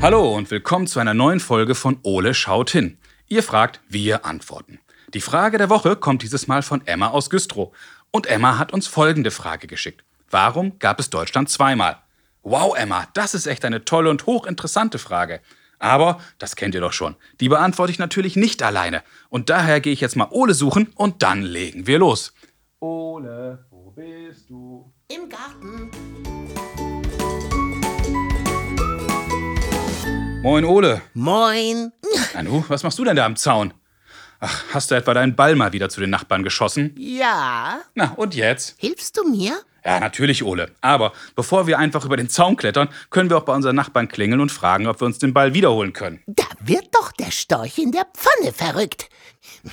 Hallo und willkommen zu einer neuen Folge von Ole schaut hin. Ihr fragt, wir antworten. Die Frage der Woche kommt dieses Mal von Emma aus Güstrow. Und Emma hat uns folgende Frage geschickt. Warum gab es Deutschland zweimal? Wow, Emma, das ist echt eine tolle und hochinteressante Frage. Aber, das kennt ihr doch schon, die beantworte ich natürlich nicht alleine. Und daher gehe ich jetzt mal Ole suchen und dann legen wir los. Ole, wo bist du? Im Garten. Moin, Ole. Moin. Nanu, was machst du denn da am Zaun? Ach, hast du etwa deinen Ball mal wieder zu den Nachbarn geschossen? Ja. Na, und jetzt? Hilfst du mir? Ja, natürlich, Ole. Aber bevor wir einfach über den Zaun klettern, können wir auch bei unseren Nachbarn klingeln und fragen, ob wir uns den Ball wiederholen können. Da wird doch der Storch in der Pfanne verrückt.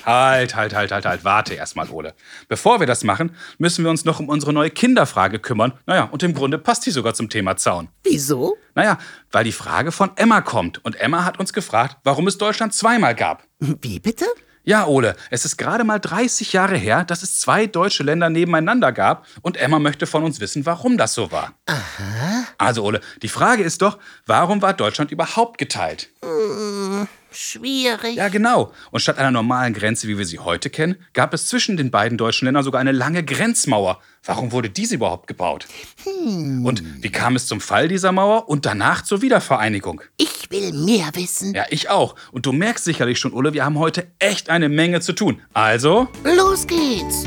Halt, halt, halt, halt, halt. Warte erstmal, Ole. Bevor wir das machen, müssen wir uns noch um unsere neue Kinderfrage kümmern. Naja, und im Grunde passt die sogar zum Thema Zaun. Wieso? Naja, weil die Frage von Emma kommt. Und Emma hat uns gefragt, warum es Deutschland zweimal gab. Wie bitte? Ja, Ole, es ist gerade mal 30 Jahre her, dass es zwei deutsche Länder nebeneinander gab und Emma möchte von uns wissen, warum das so war. Aha. Also, Ole, die Frage ist doch, warum war Deutschland überhaupt geteilt? Hm, schwierig. Ja, genau. Und statt einer normalen Grenze, wie wir sie heute kennen, gab es zwischen den beiden deutschen Ländern sogar eine lange Grenzmauer. Warum wurde diese überhaupt gebaut? Und wie kam es zum Fall dieser Mauer und danach zur Wiedervereinigung? Ich will mehr wissen. Ja, ich auch. Und du merkst sicherlich schon, Ole, wir haben heute echt eine Menge zu tun. Also, Los geht's.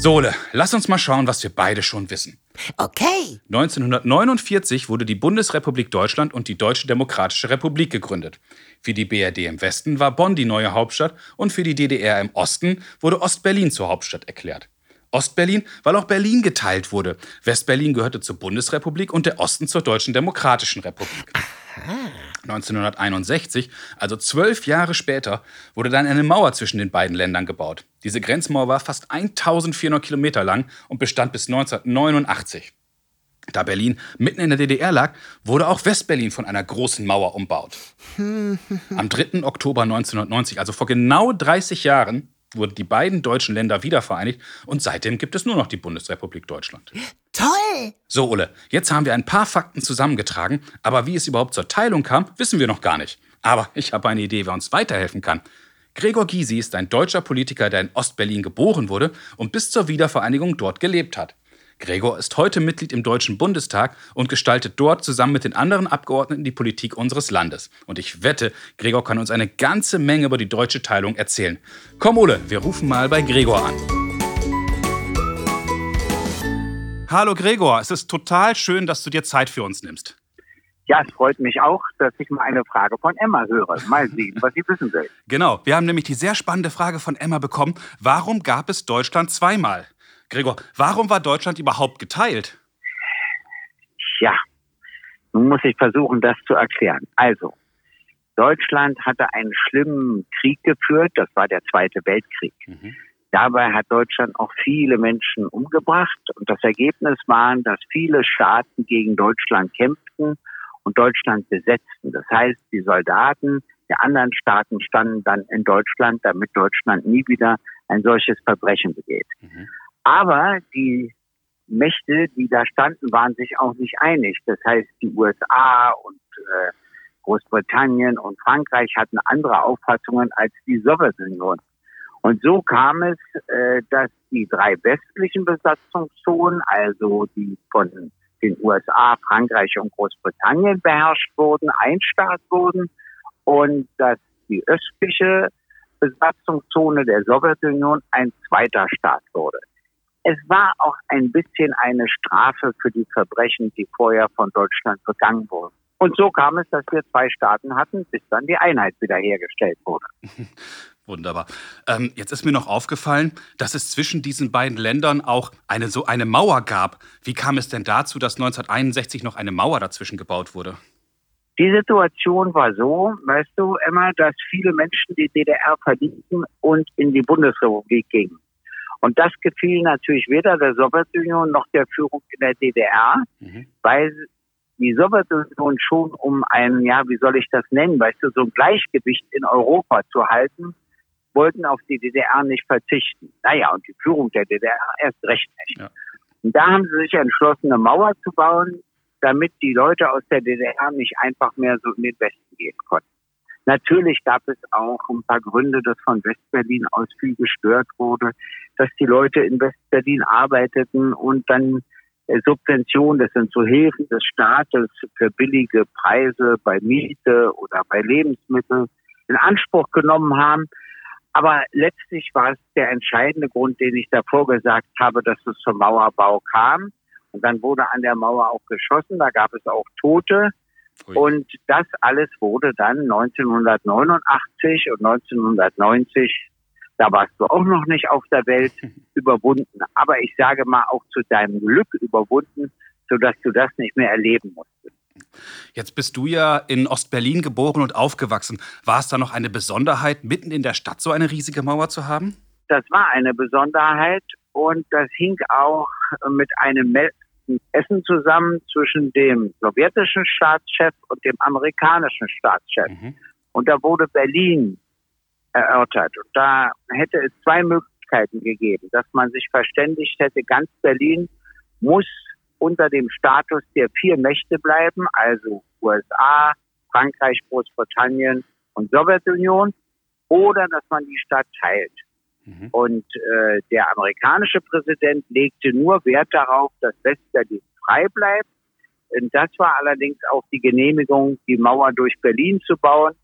Sole, lass uns mal schauen, was wir beide schon wissen. Okay. 1949 wurde die Bundesrepublik Deutschland und die Deutsche Demokratische Republik gegründet. Für die BRD im Westen war Bonn die neue Hauptstadt und für die DDR im Osten wurde Ostberlin zur Hauptstadt erklärt. Ostberlin, weil auch Berlin geteilt wurde. Westberlin gehörte zur Bundesrepublik und der Osten zur Deutschen Demokratischen Republik. 1961, also zwölf Jahre später, wurde dann eine Mauer zwischen den beiden Ländern gebaut. Diese Grenzmauer war fast 1400 Kilometer lang und bestand bis 1989. Da Berlin mitten in der DDR lag, wurde auch Westberlin von einer großen Mauer umbaut. Am 3. Oktober 1990, also vor genau 30 Jahren, wurden die beiden deutschen Länder wiedervereinigt und seitdem gibt es nur noch die Bundesrepublik Deutschland. Toll. So, Ole, jetzt haben wir ein paar Fakten zusammengetragen, aber wie es überhaupt zur Teilung kam, wissen wir noch gar nicht. Aber ich habe eine Idee, wer uns weiterhelfen kann. Gregor Gysi ist ein deutscher Politiker, der in Ostberlin geboren wurde und bis zur Wiedervereinigung dort gelebt hat. Gregor ist heute Mitglied im Deutschen Bundestag und gestaltet dort zusammen mit den anderen Abgeordneten die Politik unseres Landes. Und ich wette, Gregor kann uns eine ganze Menge über die deutsche Teilung erzählen. Komm, Ole, wir rufen mal bei Gregor an. Hallo Gregor, es ist total schön, dass du dir Zeit für uns nimmst. Ja, es freut mich auch, dass ich mal eine Frage von Emma höre. Mal sehen, was sie wissen will. Genau, wir haben nämlich die sehr spannende Frage von Emma bekommen. Warum gab es Deutschland zweimal? Gregor, warum war Deutschland überhaupt geteilt? Ja, nun muss ich versuchen, das zu erklären. Also, Deutschland hatte einen schlimmen Krieg geführt, das war der Zweite Weltkrieg. Mhm. Dabei hat Deutschland auch viele Menschen umgebracht und das Ergebnis war, dass viele Staaten gegen Deutschland kämpften und Deutschland besetzten. Das heißt, die Soldaten der anderen Staaten standen dann in Deutschland, damit Deutschland nie wieder ein solches Verbrechen begeht. Mhm. Aber die Mächte, die da standen, waren sich auch nicht einig. Das heißt, die USA und äh, Großbritannien und Frankreich hatten andere Auffassungen als die Sowjetunion. Und so kam es, äh, dass die drei westlichen Besatzungszonen, also die von den USA, Frankreich und Großbritannien beherrscht wurden, ein Staat wurden und dass die östliche Besatzungszone der Sowjetunion ein zweiter Staat wurde. Es war auch ein bisschen eine Strafe für die Verbrechen, die vorher von Deutschland begangen wurden. Und so kam es, dass wir zwei Staaten hatten, bis dann die Einheit wiederhergestellt wurde. Wunderbar. Ähm, jetzt ist mir noch aufgefallen, dass es zwischen diesen beiden Ländern auch eine so eine Mauer gab. Wie kam es denn dazu, dass 1961 noch eine Mauer dazwischen gebaut wurde? Die Situation war so, weißt du, Emma, dass viele Menschen die DDR verließen und in die Bundesrepublik gingen. Und das gefiel natürlich weder der Sowjetunion noch der Führung in der DDR, Mhm. weil die Sowjetunion schon um ein, ja, wie soll ich das nennen, weißt du, so ein Gleichgewicht in Europa zu halten, wollten auf die DDR nicht verzichten. Naja, und die Führung der DDR erst recht nicht. Ja. Und da haben sie sich entschlossen, eine Mauer zu bauen, damit die Leute aus der DDR nicht einfach mehr so in den Westen gehen konnten. Natürlich gab es auch ein paar Gründe, dass von Westberlin aus viel gestört wurde, dass die Leute in Westberlin arbeiteten und dann Subventionen, das sind so Hilfen des Staates für billige Preise bei Miete oder bei Lebensmitteln in Anspruch genommen haben. Aber letztlich war es der entscheidende Grund, den ich davor gesagt habe, dass es zum Mauerbau kam. Und dann wurde an der Mauer auch geschossen, da gab es auch Tote. Ui. Und das alles wurde dann 1989 und 1990, da warst du auch noch nicht auf der Welt, überwunden. Aber ich sage mal auch zu deinem Glück überwunden, sodass du das nicht mehr erleben musstest. Jetzt bist du ja in Ostberlin geboren und aufgewachsen. War es da noch eine Besonderheit, mitten in der Stadt so eine riesige Mauer zu haben? Das war eine Besonderheit und das hing auch mit einem Essen zusammen zwischen dem sowjetischen Staatschef und dem amerikanischen Staatschef. Mhm. Und da wurde Berlin erörtert. Und da hätte es zwei Möglichkeiten gegeben, dass man sich verständigt hätte, ganz Berlin muss unter dem Status der vier Mächte bleiben, also USA, Frankreich, Großbritannien und Sowjetunion, oder dass man die Stadt teilt. Mhm. Und äh, der amerikanische Präsident legte nur Wert darauf, dass Westberlin frei bleibt. Und das war allerdings auch die Genehmigung, die Mauer durch Berlin zu bauen.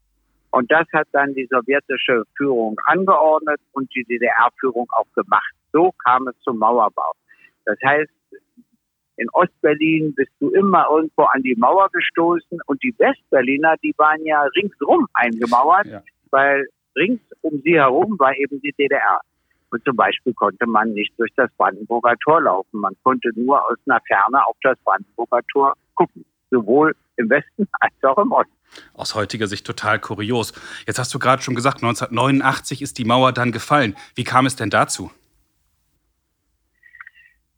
Und das hat dann die sowjetische Führung angeordnet und die DDR-Führung auch gemacht. So kam es zum Mauerbau. Das heißt, in Ostberlin bist du immer irgendwo an die Mauer gestoßen und die Westberliner, die waren ja ringsrum eingemauert, ja. weil rings um sie herum war eben die DDR. Und zum Beispiel konnte man nicht durch das Brandenburger Tor laufen. Man konnte nur aus einer Ferne auf das Brandenburger Tor gucken. Sowohl im Westen als auch im Osten. Aus heutiger Sicht total kurios. Jetzt hast du gerade schon gesagt, 1989 ist die Mauer dann gefallen. Wie kam es denn dazu?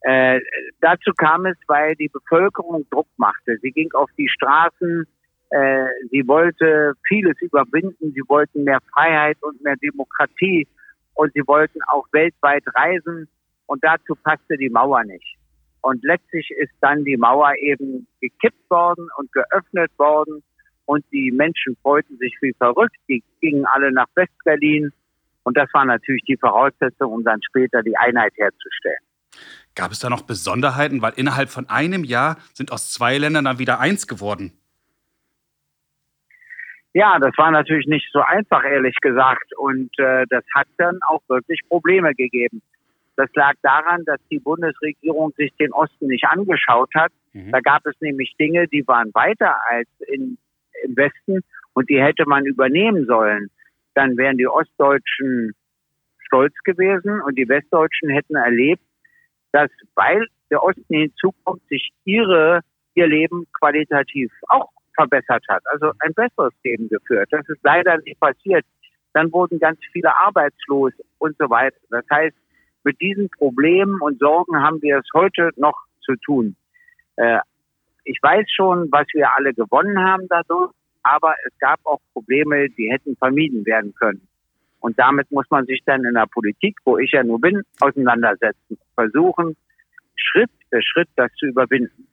Äh, dazu kam es, weil die Bevölkerung Druck machte. Sie ging auf die Straßen, äh, sie wollte vieles überwinden, sie wollten mehr Freiheit und mehr Demokratie und sie wollten auch weltweit reisen und dazu passte die Mauer nicht. Und letztlich ist dann die Mauer eben gekippt worden und geöffnet worden und die Menschen freuten sich wie verrückt. Die gingen alle nach Westberlin und das war natürlich die Voraussetzung, um dann später die Einheit herzustellen. Gab es da noch Besonderheiten, weil innerhalb von einem Jahr sind aus zwei Ländern dann wieder eins geworden? Ja, das war natürlich nicht so einfach, ehrlich gesagt. Und äh, das hat dann auch wirklich Probleme gegeben. Das lag daran, dass die Bundesregierung sich den Osten nicht angeschaut hat. Mhm. Da gab es nämlich Dinge, die waren weiter als in, im Westen und die hätte man übernehmen sollen. Dann wären die Ostdeutschen stolz gewesen und die Westdeutschen hätten erlebt, dass weil der Osten hinzukommt, sich ihre, ihr Leben qualitativ auch verbessert hat, also ein besseres Leben geführt. Das ist leider nicht passiert. Dann wurden ganz viele arbeitslos und so weiter. Das heißt, mit diesen Problemen und Sorgen haben wir es heute noch zu tun. Äh, ich weiß schon, was wir alle gewonnen haben dadurch, aber es gab auch Probleme, die hätten vermieden werden können. Und damit muss man sich dann in der Politik, wo ich ja nur bin, auseinandersetzen. Versuchen, Schritt für Schritt das zu überwinden.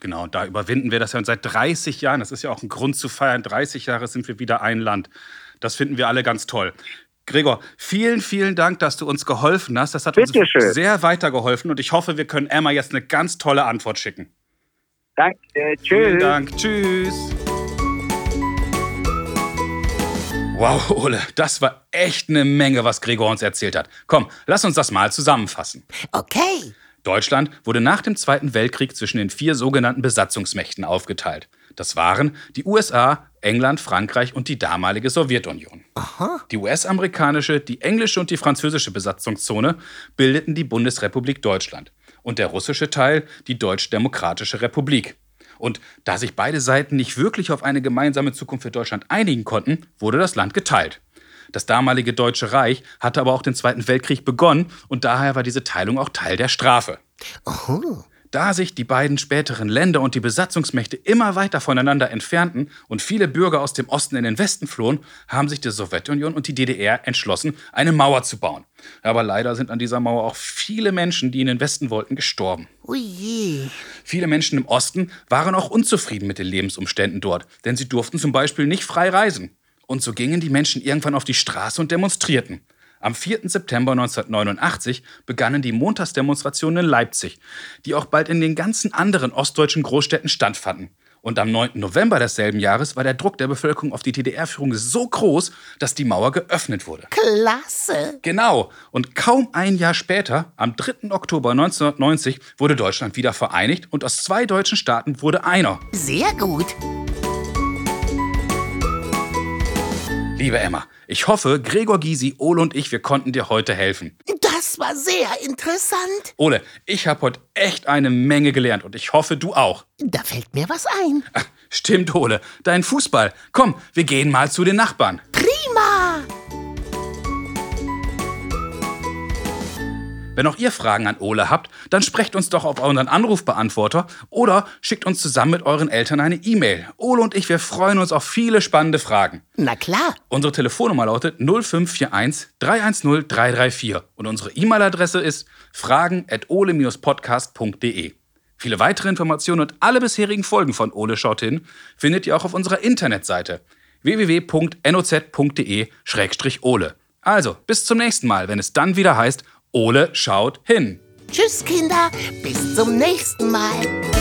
Genau, da überwinden wir das ja. Und seit 30 Jahren, das ist ja auch ein Grund zu feiern, 30 Jahre sind wir wieder ein Land. Das finden wir alle ganz toll. Gregor, vielen, vielen Dank, dass du uns geholfen hast. Das hat Bitte uns schön. sehr weitergeholfen und ich hoffe, wir können Emma jetzt eine ganz tolle Antwort schicken. Danke, tschüss. Vielen Dank, tschüss. Wow, Ole, das war echt eine Menge, was Gregor uns erzählt hat. Komm, lass uns das mal zusammenfassen. Okay. Deutschland wurde nach dem Zweiten Weltkrieg zwischen den vier sogenannten Besatzungsmächten aufgeteilt. Das waren die USA, England, Frankreich und die damalige Sowjetunion. Aha. Die US-amerikanische, die englische und die französische Besatzungszone bildeten die Bundesrepublik Deutschland und der russische Teil die Deutsch-Demokratische Republik. Und da sich beide Seiten nicht wirklich auf eine gemeinsame Zukunft für Deutschland einigen konnten, wurde das Land geteilt. Das damalige Deutsche Reich hatte aber auch den Zweiten Weltkrieg begonnen und daher war diese Teilung auch Teil der Strafe. Aha. Da sich die beiden späteren Länder und die Besatzungsmächte immer weiter voneinander entfernten und viele Bürger aus dem Osten in den Westen flohen, haben sich die Sowjetunion und die DDR entschlossen, eine Mauer zu bauen. Aber leider sind an dieser Mauer auch viele Menschen, die in den Westen wollten, gestorben. Ui. Viele Menschen im Osten waren auch unzufrieden mit den Lebensumständen dort, denn sie durften zum Beispiel nicht frei reisen. Und so gingen die Menschen irgendwann auf die Straße und demonstrierten. Am 4. September 1989 begannen die Montagsdemonstrationen in Leipzig, die auch bald in den ganzen anderen ostdeutschen Großstädten stattfanden. Und am 9. November desselben Jahres war der Druck der Bevölkerung auf die DDR-Führung so groß, dass die Mauer geöffnet wurde. Klasse. Genau. Und kaum ein Jahr später, am 3. Oktober 1990, wurde Deutschland wieder vereinigt und aus zwei deutschen Staaten wurde einer. Sehr gut. Liebe Emma, ich hoffe, Gregor Gysi, Ole und ich, wir konnten dir heute helfen. Das war sehr interessant. Ole, ich habe heute echt eine Menge gelernt und ich hoffe, du auch. Da fällt mir was ein. Ach, stimmt, Ole, dein Fußball. Komm, wir gehen mal zu den Nachbarn. Wenn auch ihr Fragen an Ole habt, dann sprecht uns doch auf unseren Anrufbeantworter oder schickt uns zusammen mit euren Eltern eine E-Mail. Ole und ich, wir freuen uns auf viele spannende Fragen. Na klar. Unsere Telefonnummer lautet 0541 310 334 und unsere E-Mail-Adresse ist fragen@ole-podcast.de. Viele weitere Informationen und alle bisherigen Folgen von Ole schaut hin findet ihr auch auf unserer Internetseite www.noz.de-ole. Also, bis zum nächsten Mal, wenn es dann wieder heißt Ole schaut hin. Tschüss, Kinder. Bis zum nächsten Mal.